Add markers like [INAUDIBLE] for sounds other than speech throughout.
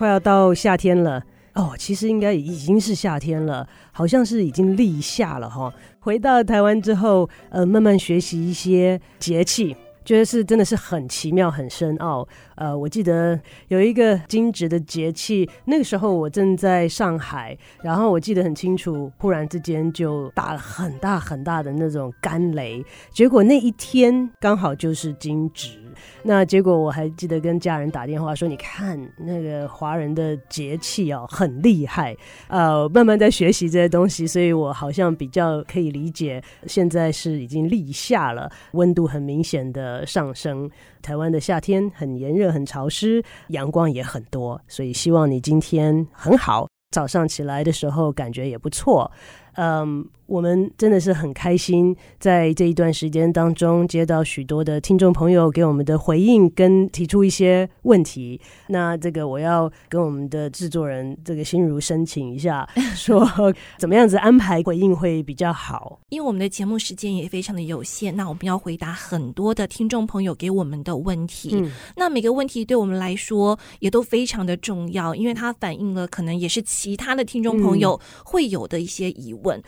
快要到夏天了。哦，其实应该已经是夏天了，好像是已经立夏了哈。回到台湾之后，呃，慢慢学习一些节气。觉得是真的是很奇妙、很深奥。呃，我记得有一个惊蛰的节气，那个时候我正在上海，然后我记得很清楚，忽然之间就打了很大很大的那种干雷，结果那一天刚好就是惊蛰。那结果我还记得跟家人打电话说：“你看那个华人的节气哦，很厉害。”呃，慢慢在学习这些东西，所以我好像比较可以理解。现在是已经立夏了，温度很明显的。上升，台湾的夏天很炎热、很潮湿，阳光也很多，所以希望你今天很好，早上起来的时候感觉也不错。嗯，我们真的是很开心，在这一段时间当中接到许多的听众朋友给我们的回应，跟提出一些问题。那这个我要跟我们的制作人这个心如申请一下，[LAUGHS] 说怎么样子安排回应会比较好。因为我们的节目时间也非常的有限，那我们要回答很多的听众朋友给我们的问题。嗯，那每个问题对我们来说也都非常的重要，因为它反映了可能也是其他的听众朋友会有的一些疑问。问，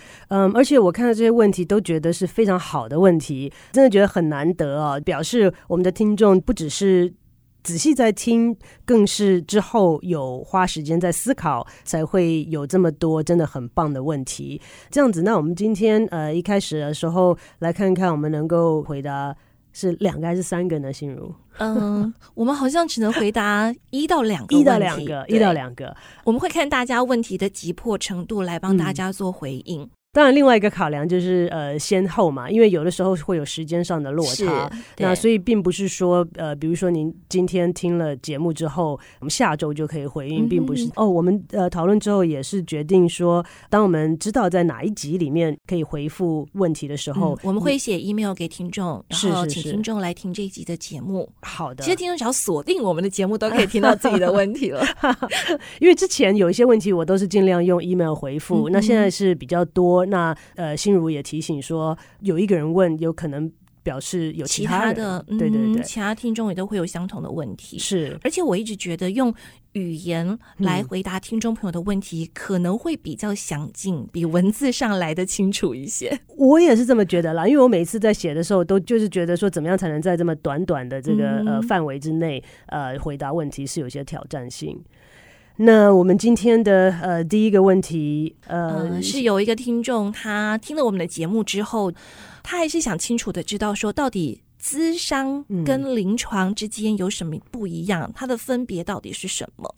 嗯，而且我看到这些问题都觉得是非常好的问题，真的觉得很难得啊！表示我们的听众不只是仔细在听，更是之后有花时间在思考，才会有这么多真的很棒的问题。这样子，那我们今天呃一开始的时候来看看，我们能够回答是两个还是三个呢？心如，[LAUGHS] 嗯，我们好像只能回答 [LAUGHS] 一到两个，一到两个，一到两个。我们会看大家问题的急迫程度来帮大家做回应。嗯当然，另外一个考量就是呃先后嘛，因为有的时候会有时间上的落差，那所以并不是说呃，比如说您今天听了节目之后，我们下周就可以回应，并不是、嗯、哦。我们呃讨论之后也是决定说，当我们知道在哪一集里面可以回复问题的时候，嗯、我们会写 email 给听众，然后请听众来听这一集的节目。好的，其实听众只要锁定我们的节目，都可以听到自己的问题了。[LAUGHS] 因为之前有一些问题，我都是尽量用 email 回复，嗯、那现在是比较多。那呃，心如也提醒说，有一个人问，有可能表示有其他，的，对对对，其他听众也都会有相同的问题。是，而且我一直觉得用语言来回答听众朋友的问题，可能会比较详尽，比文字上来的清楚一些。我也是这么觉得啦，因为我每次在写的时候，都就是觉得说，怎么样才能在这么短短的这个呃范围之内，呃，回答问题是有些挑战性。那我们今天的呃第一个问题，呃，呃是有一个听众，他听了我们的节目之后，他还是想清楚的知道说，到底咨商跟临床之间有什么不一样，嗯、它的分别到底是什么？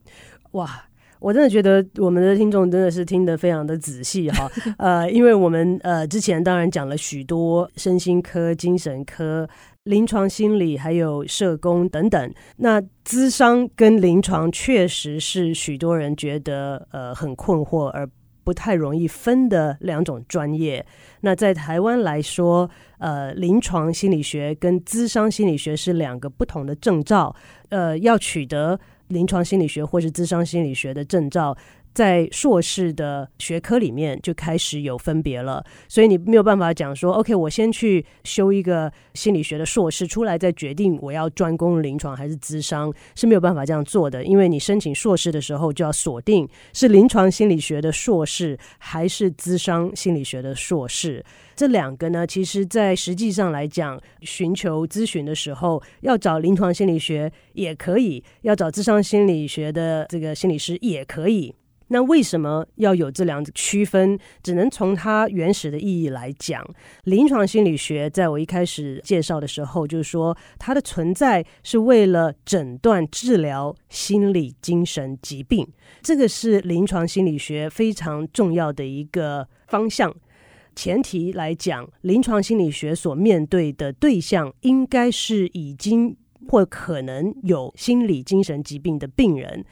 哇，我真的觉得我们的听众真的是听得非常的仔细哈，[LAUGHS] 呃，因为我们呃之前当然讲了许多身心科、精神科。临床心理还有社工等等，那咨商跟临床确实是许多人觉得呃很困惑而不太容易分的两种专业。那在台湾来说，呃，临床心理学跟咨商心理学是两个不同的证照。呃，要取得临床心理学或是咨商心理学的证照。在硕士的学科里面就开始有分别了，所以你没有办法讲说，OK，我先去修一个心理学的硕士出来，再决定我要专攻临床还是咨商，是没有办法这样做的。因为你申请硕士的时候就要锁定是临床心理学的硕士还是咨商心理学的硕士。这两个呢，其实在实际上来讲，寻求咨询的时候要找临床心理学也可以，要找咨商心理学的这个心理师也可以。那为什么要有这两个区分？只能从它原始的意义来讲。临床心理学在我一开始介绍的时候，就是说它的存在是为了诊断治疗心理精神疾病，这个是临床心理学非常重要的一个方向。前提来讲，临床心理学所面对的对象应该是已经或可能有心理精神疾病的病人。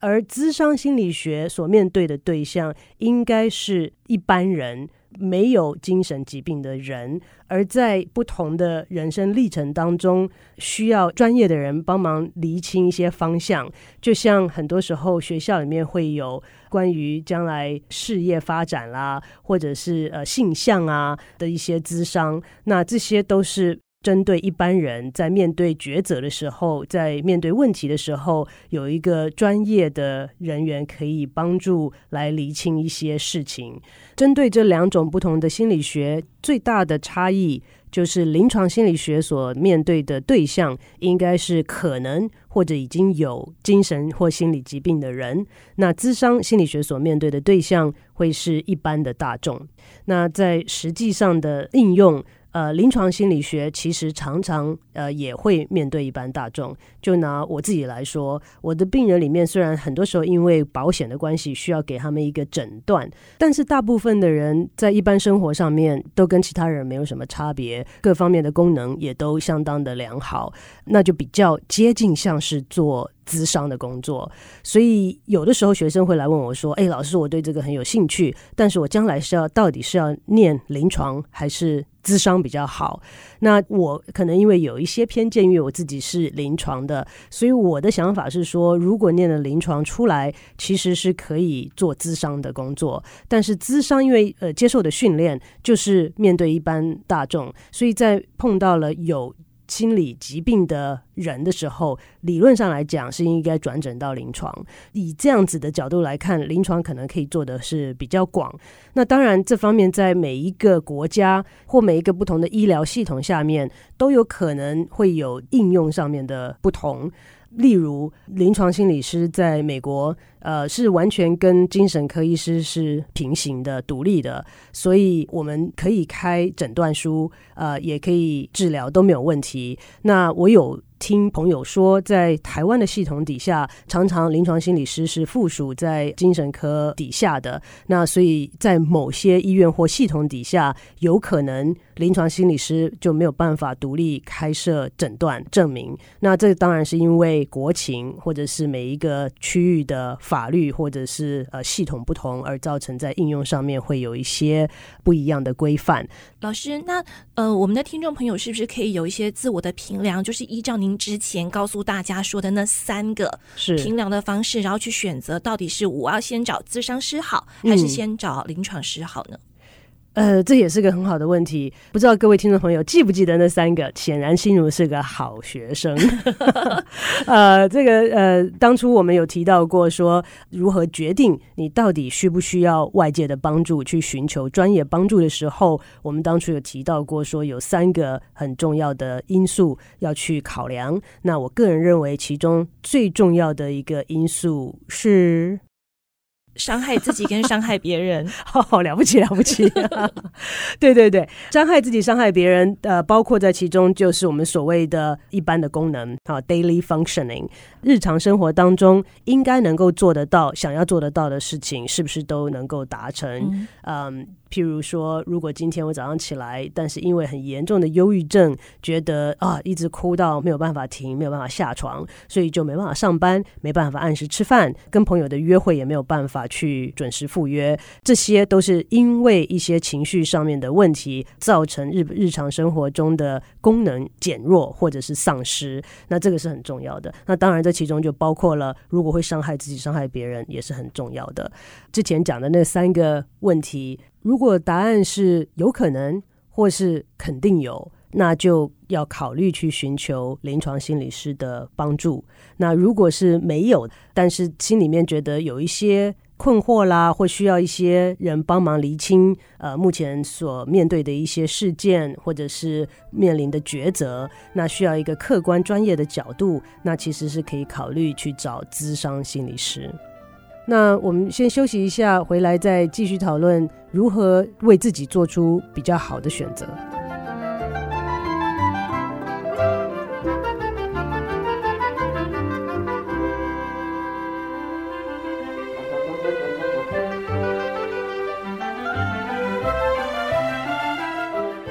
而咨商心理学所面对的对象应该是一般人。没有精神疾病的人，而在不同的人生历程当中，需要专业的人帮忙厘清一些方向。就像很多时候学校里面会有关于将来事业发展啦，或者是呃性向啊的一些咨商，那这些都是。针对一般人在面对抉择的时候，在面对问题的时候，有一个专业的人员可以帮助来厘清一些事情。针对这两种不同的心理学，最大的差异就是临床心理学所面对的对象应该是可能或者已经有精神或心理疾病的人，那咨商心理学所面对的对象会是一般的大众。那在实际上的应用。呃，临床心理学其实常常呃也会面对一般大众。就拿我自己来说，我的病人里面虽然很多时候因为保险的关系需要给他们一个诊断，但是大部分的人在一般生活上面都跟其他人没有什么差别，各方面的功能也都相当的良好，那就比较接近像是做。咨商的工作，所以有的时候学生会来问我说：“哎，老师，我对这个很有兴趣，但是我将来是要到底是要念临床还是咨商比较好？”那我可能因为有一些偏见，因为我自己是临床的，所以我的想法是说，如果念了临床出来，其实是可以做咨商的工作。但是咨商因为呃接受的训练就是面对一般大众，所以在碰到了有。心理疾病的人的时候，理论上来讲是应该转诊到临床。以这样子的角度来看，临床可能可以做的是比较广。那当然，这方面在每一个国家或每一个不同的医疗系统下面，都有可能会有应用上面的不同。例如，临床心理师在美国，呃，是完全跟精神科医师是平行的、独立的，所以我们可以开诊断书，呃，也可以治疗，都没有问题。那我有。听朋友说，在台湾的系统底下，常常临床心理师是附属在精神科底下的。那所以在某些医院或系统底下，有可能临床心理师就没有办法独立开设诊断证明。那这当然是因为国情，或者是每一个区域的法律，或者是呃系统不同，而造成在应用上面会有一些不一样的规范。老师，那呃，我们的听众朋友是不是可以有一些自我的评量，就是依照您。之前告诉大家说的那三个是评量的方式，然后去选择到底是我要先找咨商师好，还是先找临床师好呢？呃，这也是个很好的问题，不知道各位听众朋友记不记得那三个？显然心如是个好学生。[LAUGHS] 呃，这个呃，当初我们有提到过，说如何决定你到底需不需要外界的帮助，去寻求专业帮助的时候，我们当初有提到过，说有三个很重要的因素要去考量。那我个人认为，其中最重要的一个因素是。伤害自己跟伤害别人，[LAUGHS] 好好了不起了不起，[LAUGHS] 对对对，伤害自己伤害别人，呃，包括在其中就是我们所谓的一般的功能啊，daily functioning，日常生活当中应该能够做得到、想要做得到的事情，是不是都能够达成？嗯。嗯譬如说，如果今天我早上起来，但是因为很严重的忧郁症，觉得啊一直哭到没有办法停，没有办法下床，所以就没办法上班，没办法按时吃饭，跟朋友的约会也没有办法去准时赴约，这些都是因为一些情绪上面的问题，造成日日常生活中的功能减弱或者是丧失。那这个是很重要的。那当然，这其中就包括了，如果会伤害自己、伤害别人，也是很重要的。之前讲的那三个问题。如果答案是有可能，或是肯定有，那就要考虑去寻求临床心理师的帮助。那如果是没有，但是心里面觉得有一些困惑啦，或需要一些人帮忙厘清，呃，目前所面对的一些事件，或者是面临的抉择，那需要一个客观专业的角度，那其实是可以考虑去找咨商心理师。那我们先休息一下，回来再继续讨论如何为自己做出比较好的选择。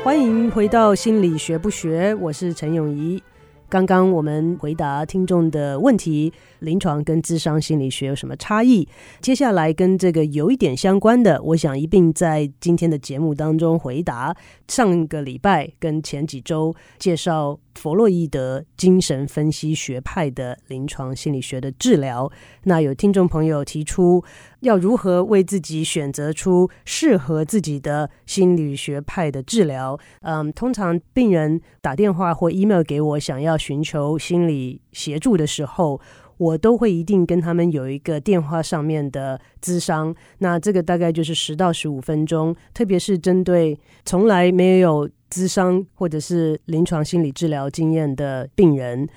欢迎回到心理学不学，我是陈永怡。刚刚我们回答听众的问题，临床跟智商心理学有什么差异？接下来跟这个有一点相关的，我想一并在今天的节目当中回答。上个礼拜跟前几周介绍弗洛伊德精神分析学派的临床心理学的治疗，那有听众朋友提出要如何为自己选择出适合自己的心理学派的治疗？嗯，通常病人打电话或 email 给我，想要寻求心理协助的时候，我都会一定跟他们有一个电话上面的咨商。那这个大概就是十到十五分钟，特别是针对从来没有咨商或者是临床心理治疗经验的病人，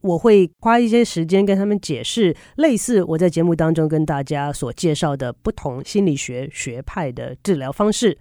我会花一些时间跟他们解释，类似我在节目当中跟大家所介绍的不同心理学学派的治疗方式。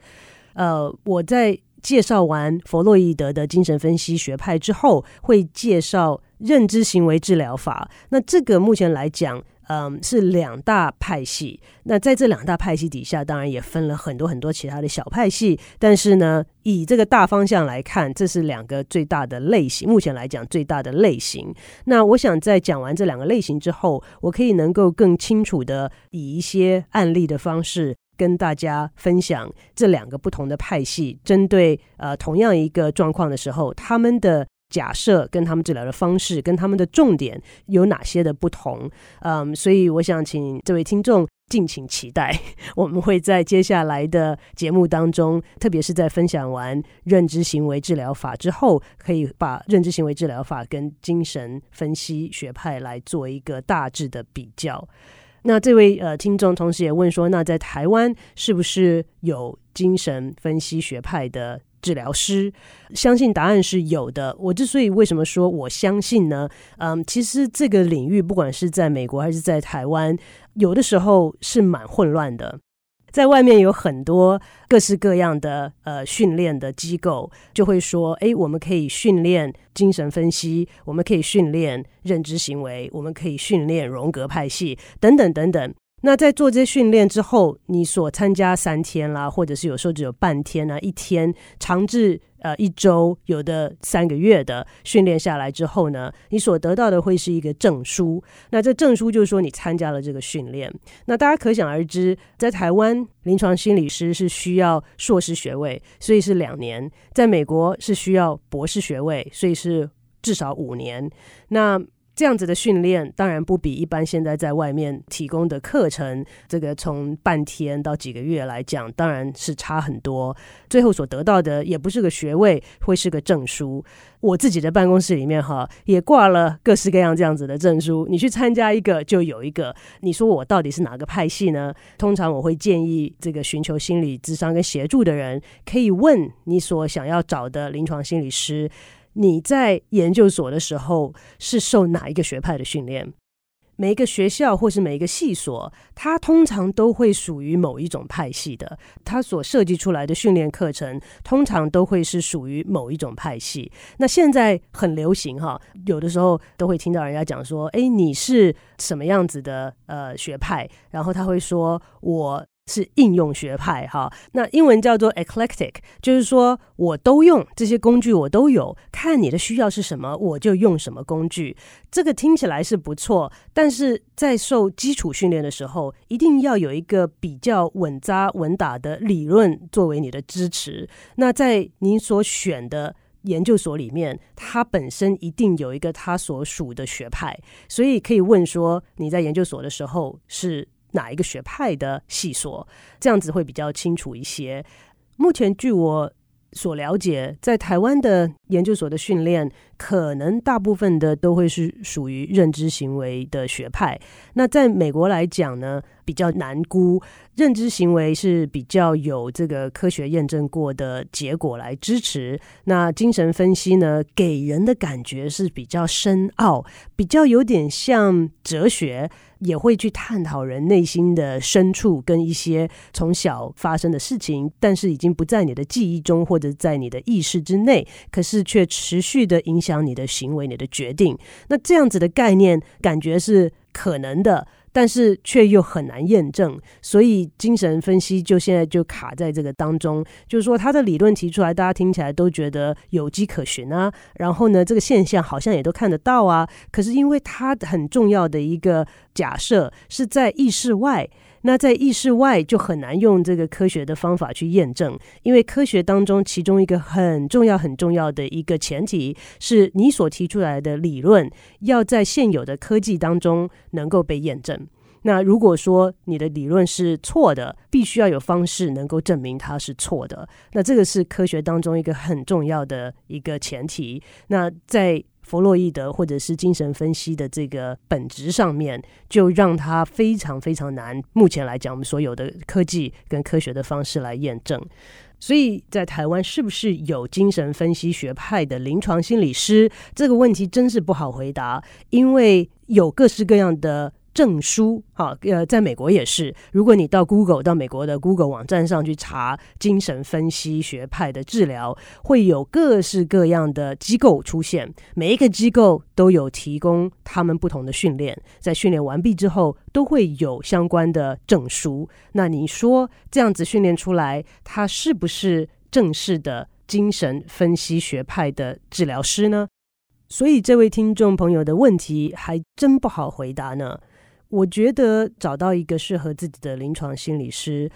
呃，我在。介绍完弗洛伊德的精神分析学派之后，会介绍认知行为治疗法。那这个目前来讲，嗯，是两大派系。那在这两大派系底下，当然也分了很多很多其他的小派系。但是呢，以这个大方向来看，这是两个最大的类型。目前来讲，最大的类型。那我想在讲完这两个类型之后，我可以能够更清楚的以一些案例的方式。跟大家分享这两个不同的派系，针对呃同样一个状况的时候，他们的假设跟他们治疗的方式跟他们的重点有哪些的不同？嗯，所以我想请这位听众敬请期待，[LAUGHS] 我们会在接下来的节目当中，特别是在分享完认知行为治疗法之后，可以把认知行为治疗法跟精神分析学派来做一个大致的比较。那这位呃听众同时也问说，那在台湾是不是有精神分析学派的治疗师？相信答案是有的。我之所以为什么说我相信呢？嗯，其实这个领域不管是在美国还是在台湾，有的时候是蛮混乱的。在外面有很多各式各样的呃训练的机构，就会说：哎，我们可以训练精神分析，我们可以训练认知行为，我们可以训练荣格派系，等等等等。那在做这些训练之后，你所参加三天啦，或者是有时候只有半天啊，一天，长至呃一周，有的三个月的训练下来之后呢，你所得到的会是一个证书。那这证书就是说你参加了这个训练。那大家可想而知，在台湾临床心理师是需要硕士学位，所以是两年；在美国是需要博士学位，所以是至少五年。那这样子的训练当然不比一般现在在外面提供的课程，这个从半天到几个月来讲，当然是差很多。最后所得到的也不是个学位，会是个证书。我自己的办公室里面哈，也挂了各式各样这样子的证书。你去参加一个就有一个。你说我到底是哪个派系呢？通常我会建议这个寻求心理智商跟协助的人，可以问你所想要找的临床心理师。你在研究所的时候是受哪一个学派的训练？每一个学校或是每一个系所，它通常都会属于某一种派系的。它所设计出来的训练课程，通常都会是属于某一种派系。那现在很流行哈，有的时候都会听到人家讲说：“诶，你是什么样子的呃学派？”然后他会说：“我。”是应用学派哈，那英文叫做 eclectic，就是说我都用这些工具，我都有，看你的需要是什么，我就用什么工具。这个听起来是不错，但是在受基础训练的时候，一定要有一个比较稳扎稳打的理论作为你的支持。那在您所选的研究所里面，它本身一定有一个它所属的学派，所以可以问说你在研究所的时候是。哪一个学派的系说，这样子会比较清楚一些。目前据我所了解，在台湾的研究所的训练，可能大部分的都会是属于认知行为的学派。那在美国来讲呢，比较难估。认知行为是比较有这个科学验证过的结果来支持。那精神分析呢，给人的感觉是比较深奥，比较有点像哲学，也会去探讨人内心的深处跟一些从小发生的事情，但是已经不在你的记忆中或者在你的意识之内，可是却持续的影响你的行为、你的决定。那这样子的概念，感觉是可能的。但是却又很难验证，所以精神分析就现在就卡在这个当中，就是说他的理论提出来，大家听起来都觉得有迹可循啊，然后呢，这个现象好像也都看得到啊，可是因为他很重要的一个假设是在意识外。那在意识外就很难用这个科学的方法去验证，因为科学当中其中一个很重要、很重要的一个前提是你所提出来的理论要在现有的科技当中能够被验证。那如果说你的理论是错的，必须要有方式能够证明它是错的。那这个是科学当中一个很重要的一个前提。那在弗洛伊德或者是精神分析的这个本质上面，就让他非常非常难。目前来讲，我们所有的科技跟科学的方式来验证。所以在台湾，是不是有精神分析学派的临床心理师？这个问题真是不好回答，因为有各式各样的。证书，好，呃，在美国也是。如果你到 Google 到美国的 Google 网站上去查精神分析学派的治疗，会有各式各样的机构出现。每一个机构都有提供他们不同的训练，在训练完毕之后，都会有相关的证书。那你说这样子训练出来，他是不是正式的精神分析学派的治疗师呢？所以这位听众朋友的问题还真不好回答呢。我觉得找到一个适合自己的临床心理师，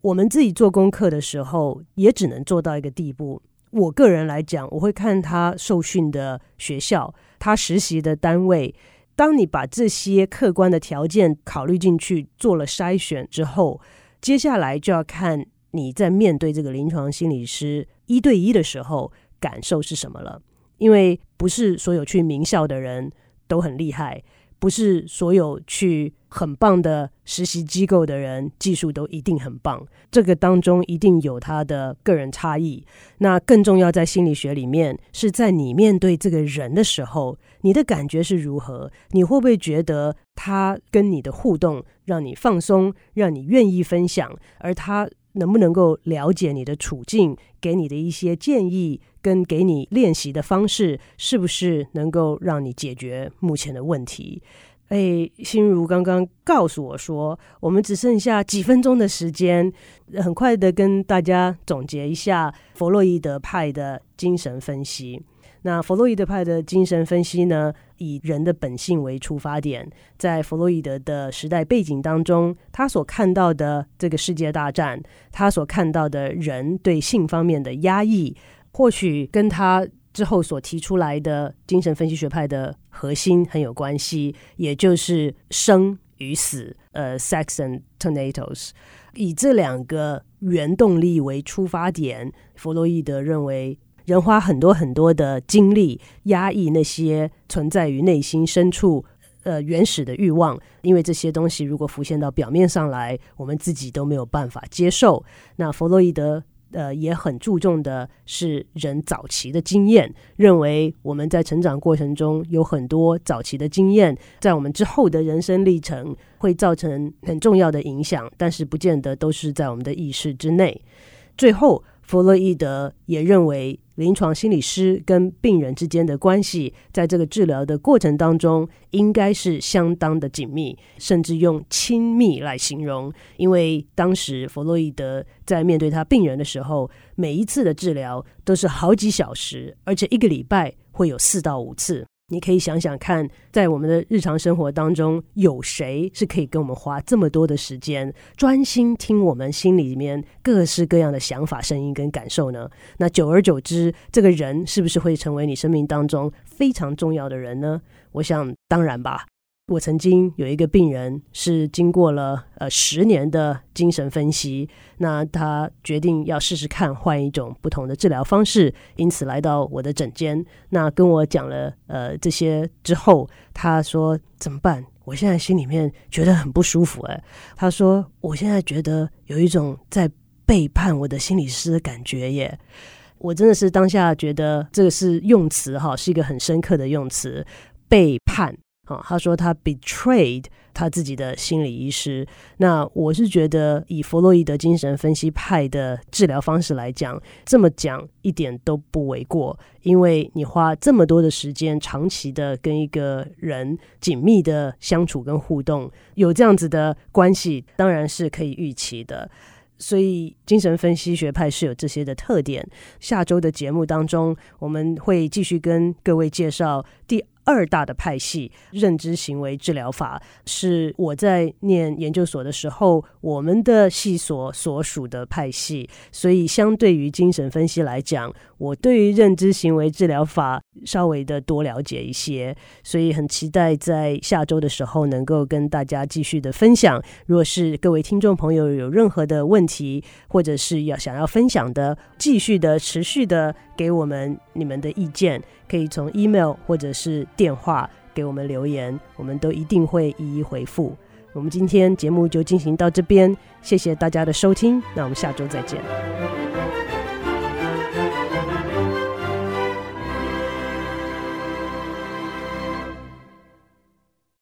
我们自己做功课的时候也只能做到一个地步。我个人来讲，我会看他受训的学校，他实习的单位。当你把这些客观的条件考虑进去，做了筛选之后，接下来就要看你在面对这个临床心理师一对一的时候感受是什么了。因为不是所有去名校的人都很厉害。不是所有去很棒的实习机构的人技术都一定很棒，这个当中一定有他的个人差异。那更重要在心理学里面，是在你面对这个人的时候，你的感觉是如何？你会不会觉得他跟你的互动让你放松，让你愿意分享，而他能不能够了解你的处境，给你的一些建议？跟给你练习的方式，是不是能够让你解决目前的问题？哎，心如刚刚告诉我说，我们只剩下几分钟的时间，很快的跟大家总结一下弗洛伊德派的精神分析。那弗洛伊德派的精神分析呢，以人的本性为出发点，在弗洛伊德的时代背景当中，他所看到的这个世界大战，他所看到的人对性方面的压抑。或许跟他之后所提出来的精神分析学派的核心很有关系，也就是生与死，呃，sex and thanatos，以这两个原动力为出发点，弗洛伊德认为人花很多很多的精力压抑那些存在于内心深处呃原始的欲望，因为这些东西如果浮现到表面上来，我们自己都没有办法接受。那弗洛伊德。呃，也很注重的是人早期的经验，认为我们在成长过程中有很多早期的经验，在我们之后的人生历程会造成很重要的影响，但是不见得都是在我们的意识之内。最后，弗洛伊德也认为，临床心理师跟病人之间的关系，在这个治疗的过程当中，应该是相当的紧密，甚至用亲密来形容。因为当时弗洛伊德在面对他病人的时候，每一次的治疗都是好几小时，而且一个礼拜会有四到五次。你可以想想看，在我们的日常生活当中，有谁是可以跟我们花这么多的时间，专心听我们心里面各式各样的想法、声音跟感受呢？那久而久之，这个人是不是会成为你生命当中非常重要的人呢？我想，当然吧。我曾经有一个病人，是经过了呃十年的精神分析，那他决定要试试看换一种不同的治疗方式，因此来到我的诊间。那跟我讲了呃这些之后，他说怎么办？我现在心里面觉得很不舒服哎。他说我现在觉得有一种在背叛我的心理师的感觉耶。我真的是当下觉得这个是用词哈，是一个很深刻的用词，背叛。啊，他说他 betrayed 他自己的心理医师。那我是觉得，以弗洛伊德精神分析派的治疗方式来讲，这么讲一点都不为过，因为你花这么多的时间，长期的跟一个人紧密的相处跟互动，有这样子的关系，当然是可以预期的。所以，精神分析学派是有这些的特点。下周的节目当中，我们会继续跟各位介绍第二大的派系——认知行为治疗法，是我在念研究所的时候，我们的系所所属的派系。所以，相对于精神分析来讲，我对于认知行为治疗法稍微的多了解一些。所以，很期待在下周的时候能够跟大家继续的分享。若是各位听众朋友有任何的问题，或者是要想要分享的，继续的持续的给我们你们的意见。可以从 email 或者是电话给我们留言，我们都一定会一一回复。我们今天节目就进行到这边，谢谢大家的收听，那我们下周再见。